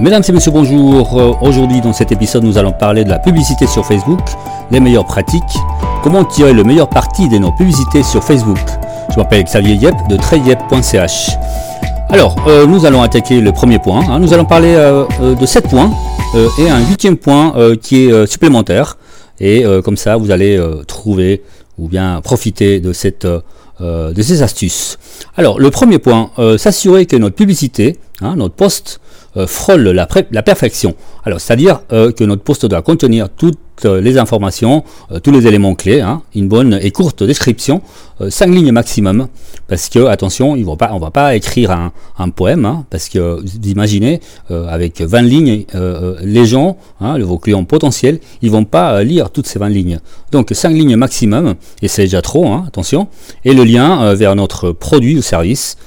Mesdames et messieurs, bonjour. Euh, Aujourd'hui, dans cet épisode, nous allons parler de la publicité sur Facebook, les meilleures pratiques, comment tirer le meilleur parti de nos publicités sur Facebook. Je m'appelle Xavier Yep de treyep.ch. Alors, euh, nous allons attaquer le premier point. hein. Nous allons parler euh, de 7 points et un huitième point qui est supplémentaire. Et comme ça, vous allez trouver ou bien profiter de, cette, de ces astuces. Alors, le premier point, s'assurer que notre publicité, hein, notre post, euh, frôle la, perfection. Alors, c'est-à-dire euh, que notre post doit contenir toutes euh, les informations, tous les éléments clés, hein, une bonne et courte description, 5 lignes maximum, parce que attention, ils vont pas, on va pas écrire un, poème, hein, parce que vous imaginez, avec 20 lignes, les gens, vos clients potentiels, ils vont pas lire toutes ces 20 lignes. Donc 5 lignes maximum, et c'est déjà trop, attention, et le lien vers notre produit ou service.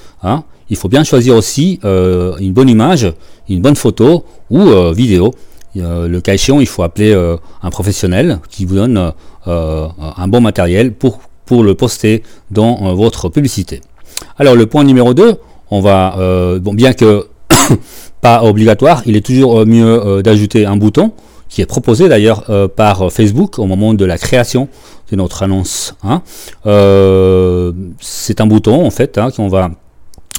Il faut bien choisir aussi euh, une bonne image, une bonne photo ou euh, vidéo. Euh, le cas échéant, il faut appeler un professionnel qui vous donne un bon matériel pour, pour le poster dans votre publicité. Alors le point numéro 2, on va, bien que pas obligatoire, il est toujours mieux d'ajouter un bouton qui est proposé d'ailleurs par Facebook au moment de la création de notre annonce. hein. C'est un bouton en fait hein, qu'on va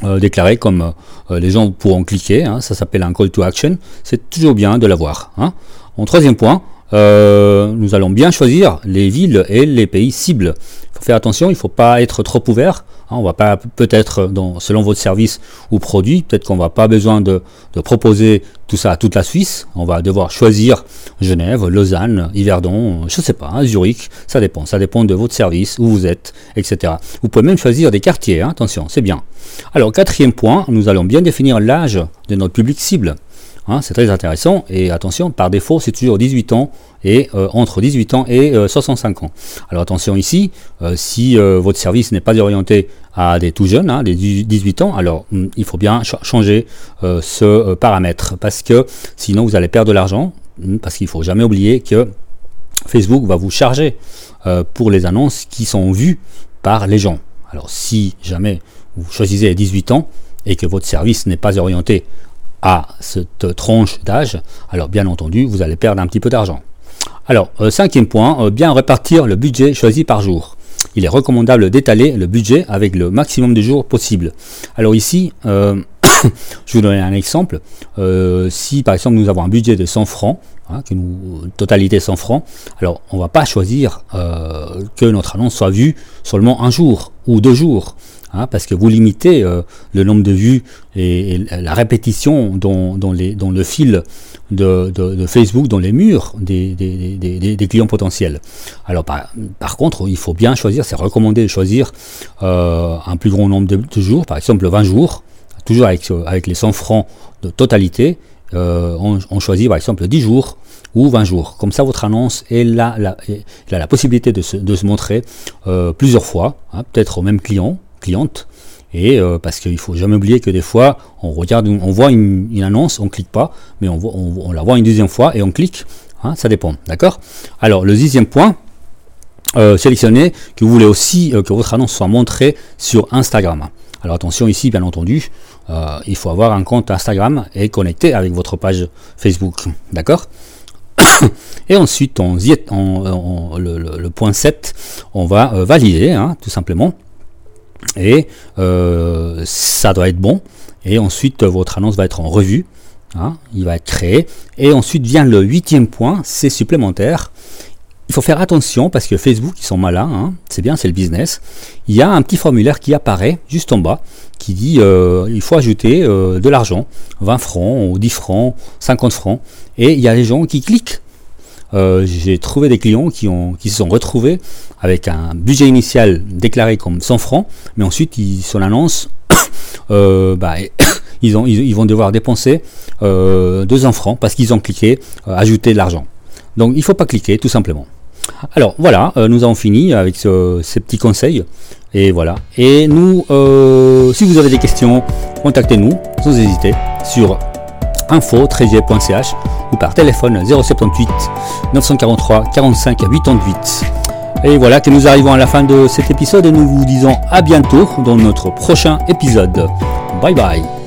euh, déclarer comme euh, les gens pourront cliquer. hein. ça s'appelle un call to action. C'est toujours bien de l'avoir. Hein. En troisième point, euh, nous allons bien choisir les villes et les pays cibles. Il faut faire attention, il ne faut pas être trop ouvert. Hein. on va pas peut-être, dans- selon votre service ou produit, peut-être qu'on va pas besoin de, de proposer tout ça à toute la Suisse. On va devoir choisir Genève, Lausanne, Yverdon, je sais pas, hein, Zurich. Ça dépend. Ça dépend de votre service, où vous êtes, etc. Vous pouvez même choisir des quartiers. hein. attention, c'est bien. Alors quatrième point, nous allons bien définir l'âge de notre public cible. Hein, c'est très intéressant et attention, par défaut, c'est toujours 18 ans et euh, entre 18 ans et euh, 65 ans. Alors attention ici, euh, si euh, votre service n'est pas orienté à des tout jeunes, hein, des 18 ans, alors hum, il faut bien ch- changer euh, ce euh, paramètre parce que sinon vous allez perdre de l'argent hum, parce qu'il faut jamais oublier que Facebook va vous charger euh, pour les annonces qui sont vues par les gens. Alors si jamais vous choisissez les 18 ans et que votre service n'est pas orienté à cette tranche d'âge, alors bien entendu, vous allez perdre un petit peu d'argent. Alors, euh, cinquième point, euh, bien répartir le budget choisi par jour. Il est recommandable d'étaler le budget avec le maximum de jours possible. Alors ici, euh, je vous donner un exemple. Si par exemple nous avons un budget de 100 francs, hein, totalité 100 francs, alors on va pas choisir euh, que notre annonce soit vue seulement un jour ou deux jours. hein, parce que vous limitez euh, le nombre de vues et, la répétition dans, le fil de, Facebook, dans les murs des, clients potentiels. Alors par, contre, il faut bien choisir, c'est recommandé de choisir euh, un plus grand nombre de, jours, par exemple 20 jours, toujours avec les 100 francs de totalité, euh, on, choisit par exemple 10 jours ou 20 jours. Comme ça, votre annonce est là, la possibilité de se, montrer euh, plusieurs fois, hein, peut-être au même client, cliente, et euh, parce qu'il faut jamais oublier que des fois, on regarde, on voit une, annonce, on clique pas, mais on, la voit une deuxième fois et on clique. hein, ça dépend, d'accord? Alors le dixième point, sélectionnez que vous voulez aussi que votre annonce soit montrée sur Instagram. Alors attention ici, bien entendu, euh, il faut avoir un compte Instagram et connecté avec votre page Facebook, d'accord Et ensuite, on, y est- on- le, point 7, on va euh, valider, hein, tout simplement. Et euh, ça doit être bon. Et ensuite, votre annonce va être en revue. hein, il va être créé. Et ensuite vient le huitième point, c'est supplémentaire. Il faut faire attention parce que Facebook, ils sont malins, hein, c'est bien, c'est le business. Il y a un petit formulaire qui apparaît juste en bas qui dit euh, il faut ajouter euh, de l'argent, 20 francs ou 10 francs, 50 francs. Et il y a des gens qui cliquent. Euh, J'ai trouvé des clients qui, ont, qui se sont retrouvés avec un budget initial déclaré comme 100 francs, mais ensuite, ils, sur l'annonce, bah, ils, ils, vont devoir dépenser euh, 200 francs parce qu'ils ont cliqué ajouter de l'argent. Donc il ne faut pas cliquer tout simplement. Alors voilà, euh, nous avons fini avec ce- ces petits conseils. Et voilà. Et nous, euh, si vous avez des questions, contactez-nous sans hésiter sur info-ch ou par téléphone 078 943 45 88. Et voilà que nous arrivons à la fin de cet épisode et nous vous disons à bientôt dans notre prochain épisode. Bye bye